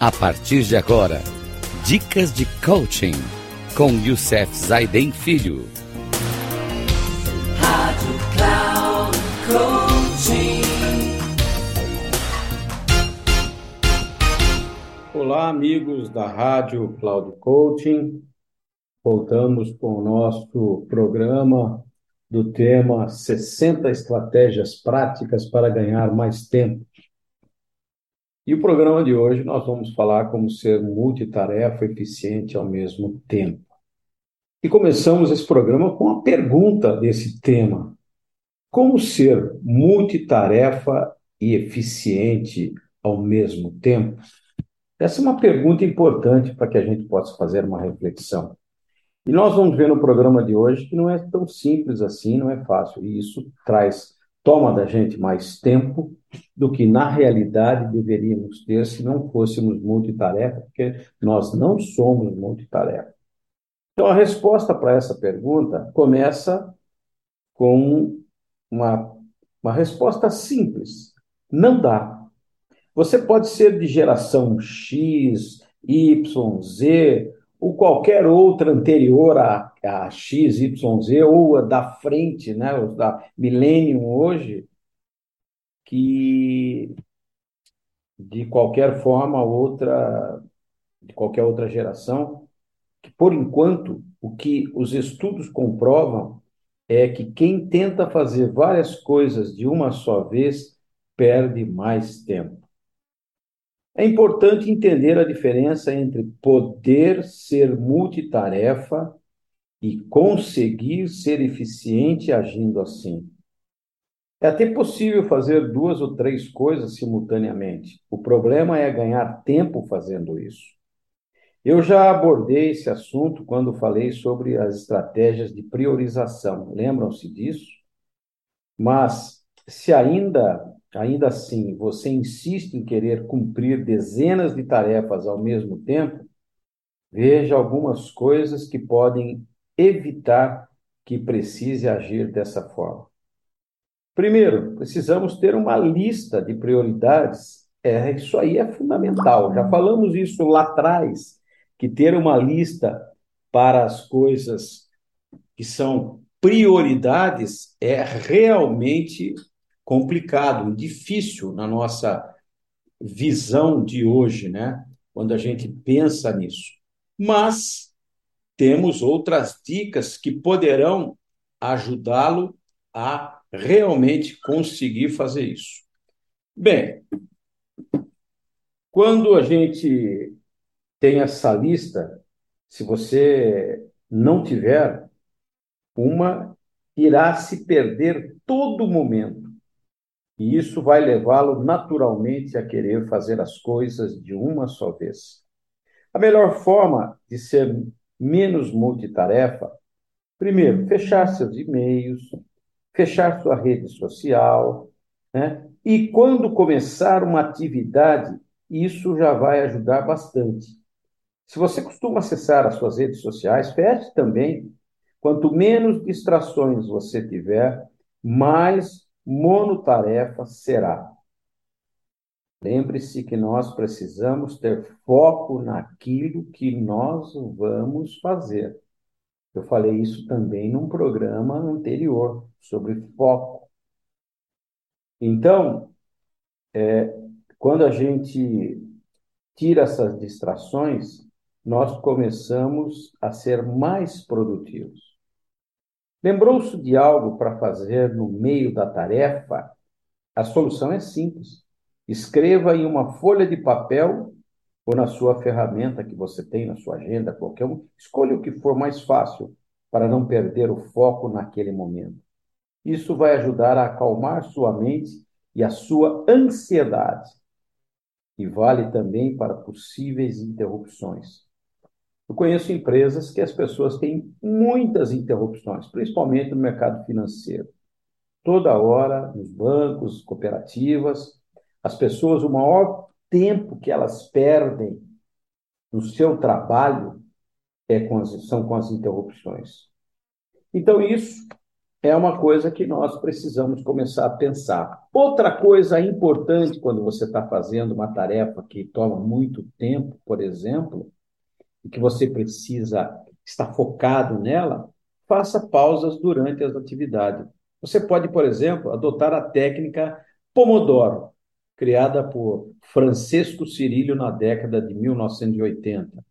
A partir de agora, dicas de coaching com Youssef Zaiden Filho. Rádio Cloud Coaching. Olá, amigos da Rádio Cloud Coaching. Voltamos com o nosso programa do tema 60 estratégias práticas para ganhar mais tempo. E o programa de hoje nós vamos falar como ser multitarefa eficiente ao mesmo tempo. E começamos esse programa com a pergunta desse tema: Como ser multitarefa e eficiente ao mesmo tempo? Essa é uma pergunta importante para que a gente possa fazer uma reflexão. E nós vamos ver no programa de hoje que não é tão simples assim, não é fácil. E isso traz toma da gente mais tempo do que na realidade deveríamos ter se não fôssemos multitarefa, porque nós não somos multitarefa. Então, a resposta para essa pergunta começa com uma, uma resposta simples: não dá. Você pode ser de geração X, Y, Z, ou qualquer outra anterior a, a XYZ, ou a da frente, né, da Millennium hoje, que de qualquer forma outra, de qualquer outra geração, que por enquanto o que os estudos comprovam é que quem tenta fazer várias coisas de uma só vez perde mais tempo. É importante entender a diferença entre poder ser multitarefa e conseguir ser eficiente agindo assim. É até possível fazer duas ou três coisas simultaneamente. O problema é ganhar tempo fazendo isso. Eu já abordei esse assunto quando falei sobre as estratégias de priorização. Lembram-se disso? Mas se ainda ainda assim você insiste em querer cumprir dezenas de tarefas ao mesmo tempo, veja algumas coisas que podem evitar que precise agir dessa forma. Primeiro, precisamos ter uma lista de prioridades. É, isso aí é fundamental. Já falamos isso lá atrás, que ter uma lista para as coisas que são prioridades é realmente complicado, difícil na nossa visão de hoje, né? Quando a gente pensa nisso. Mas temos outras dicas que poderão ajudá-lo a realmente conseguir fazer isso. Bem, quando a gente tem essa lista, se você não tiver, uma irá se perder todo momento. E isso vai levá-lo naturalmente a querer fazer as coisas de uma só vez. A melhor forma de ser menos multitarefa, primeiro, fechar seus e-mails, fechar sua rede social, né? E quando começar uma atividade, isso já vai ajudar bastante. Se você costuma acessar as suas redes sociais, feche também. Quanto menos distrações você tiver, mais monotarefa será. Lembre-se que nós precisamos ter foco naquilo que nós vamos fazer. Eu falei isso também num programa anterior sobre foco. Então, é, quando a gente tira essas distrações, nós começamos a ser mais produtivos. Lembrou-se de algo para fazer no meio da tarefa? A solução é simples. Escreva em uma folha de papel ou na sua ferramenta que você tem na sua agenda, qualquer um. Escolha o que for mais fácil para não perder o foco naquele momento. Isso vai ajudar a acalmar sua mente e a sua ansiedade. E vale também para possíveis interrupções. Eu conheço empresas que as pessoas têm muitas interrupções, principalmente no mercado financeiro. Toda hora, nos bancos, cooperativas, as pessoas, o maior tempo que elas perdem no seu trabalho é com as, são com as interrupções. Então, isso é uma coisa que nós precisamos começar a pensar. Outra coisa importante quando você está fazendo uma tarefa que toma muito tempo, por exemplo, e que você precisa estar focado nela, faça pausas durante as atividades. Você pode, por exemplo, adotar a técnica Pomodoro, criada por Francisco Cirilho na década de 1980,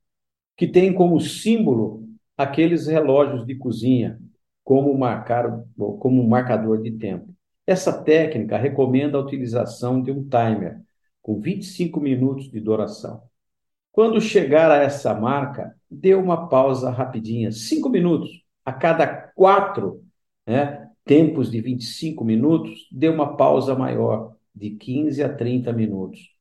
que tem como símbolo aqueles relógios de cozinha como, marcar, como marcador de tempo. Essa técnica recomenda a utilização de um timer com 25 minutos de duração. Quando chegar a essa marca, dê uma pausa rapidinha, 5 minutos. A cada quatro né, tempos de 25 minutos, dê uma pausa maior, de 15 a 30 minutos.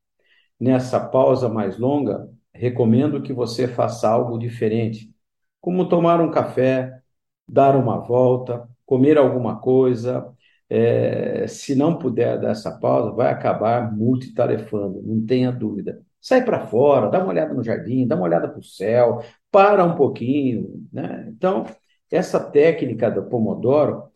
Nessa pausa mais longa, recomendo que você faça algo diferente, como tomar um café, dar uma volta, comer alguma coisa. É, se não puder dar essa pausa, vai acabar multitarefando, não tenha dúvida. Sai para fora, dá uma olhada no jardim, dá uma olhada para o céu, para um pouquinho. Né? Então, essa técnica do Pomodoro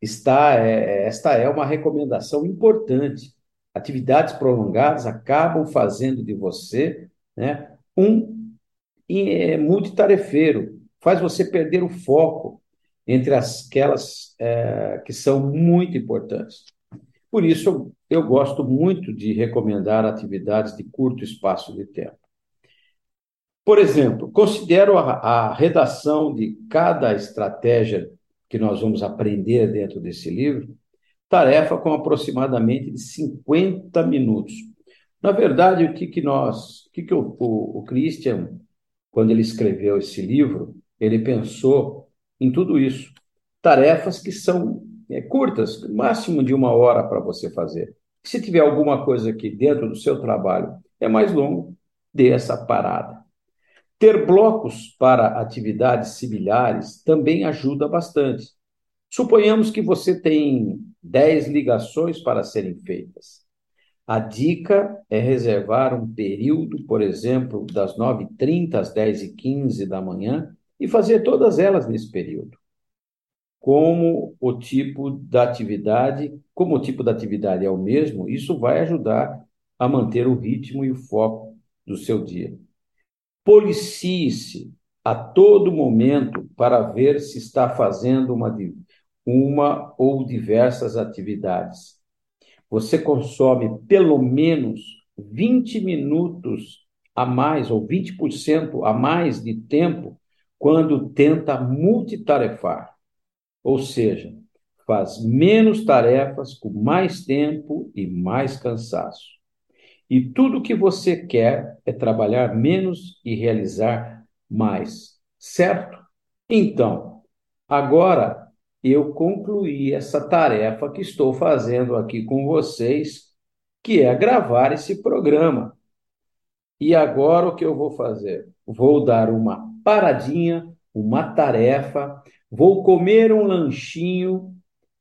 está, é, esta é uma recomendação importante. Atividades prolongadas acabam fazendo de você né, um é, multitarefeiro, faz você perder o foco entre aquelas é, que são muito importantes. Por isso, eu gosto muito de recomendar atividades de curto espaço de tempo. Por exemplo, considero a, a redação de cada estratégia que nós vamos aprender dentro desse livro, tarefa com aproximadamente de 50 minutos. Na verdade, o que, que nós, o que, que o, o, o Christian, quando ele escreveu esse livro, ele pensou em tudo isso. Tarefas que são é, curtas, máximo de uma hora para você fazer. Se tiver alguma coisa aqui dentro do seu trabalho é mais longo, dê essa parada. Ter blocos para atividades similares também ajuda bastante. Suponhamos que você tem 10 ligações para serem feitas. A dica é reservar um período, por exemplo, das 9h30 às 10h15 da manhã, e fazer todas elas nesse período. Como o tipo da atividade, como o tipo da atividade é o mesmo, isso vai ajudar a manter o ritmo e o foco do seu dia. Policie-se a todo momento para ver se está fazendo uma, uma ou diversas atividades. Você consome pelo menos 20 minutos a mais, ou 20% a mais de tempo quando tenta multitarefar, ou seja, faz menos tarefas com mais tempo e mais cansaço. E tudo que você quer é trabalhar menos e realizar mais, certo? Então, agora eu concluí essa tarefa que estou fazendo aqui com vocês, que é gravar esse programa. E agora o que eu vou fazer? Vou dar uma paradinha, uma tarefa, vou comer um lanchinho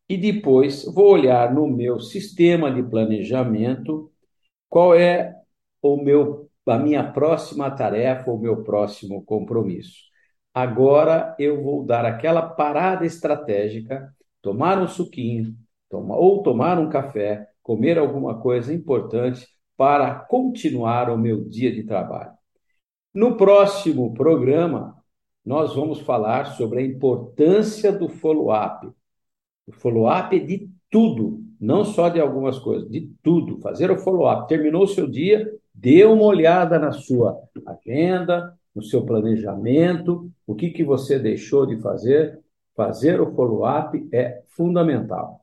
e depois vou olhar no meu sistema de planejamento qual é o meu a minha próxima tarefa, o meu próximo compromisso. Agora eu vou dar aquela parada estratégica, tomar um suquinho, ou tomar um café, comer alguma coisa importante para continuar o meu dia de trabalho. No próximo programa, nós vamos falar sobre a importância do follow-up. O follow-up é de tudo, não só de algumas coisas, de tudo. Fazer o follow-up. Terminou o seu dia, dê uma olhada na sua agenda, no seu planejamento, o que, que você deixou de fazer. Fazer o follow-up é fundamental.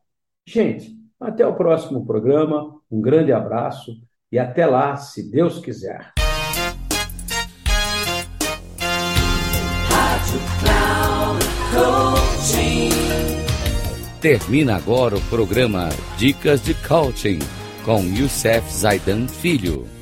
Gente, até o próximo programa. Um grande abraço e até lá, se Deus quiser. Termina agora o programa Dicas de Coaching com Youssef Zaidan Filho.